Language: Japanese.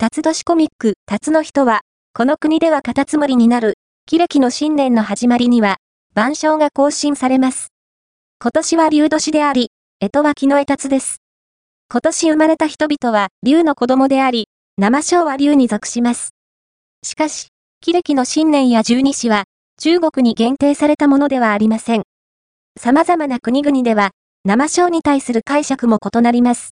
辰年コミック、辰の人は、この国ではカタツムリになる、キレキの新年の始まりには、万象が更新されます。今年は竜年であり、江戸は木の絵達です。今年生まれた人々は竜の子供であり、生章は竜に属します。しかし、キレキの新年や十二支は、中国に限定されたものではありません。様々な国々では、生章に対する解釈も異なります。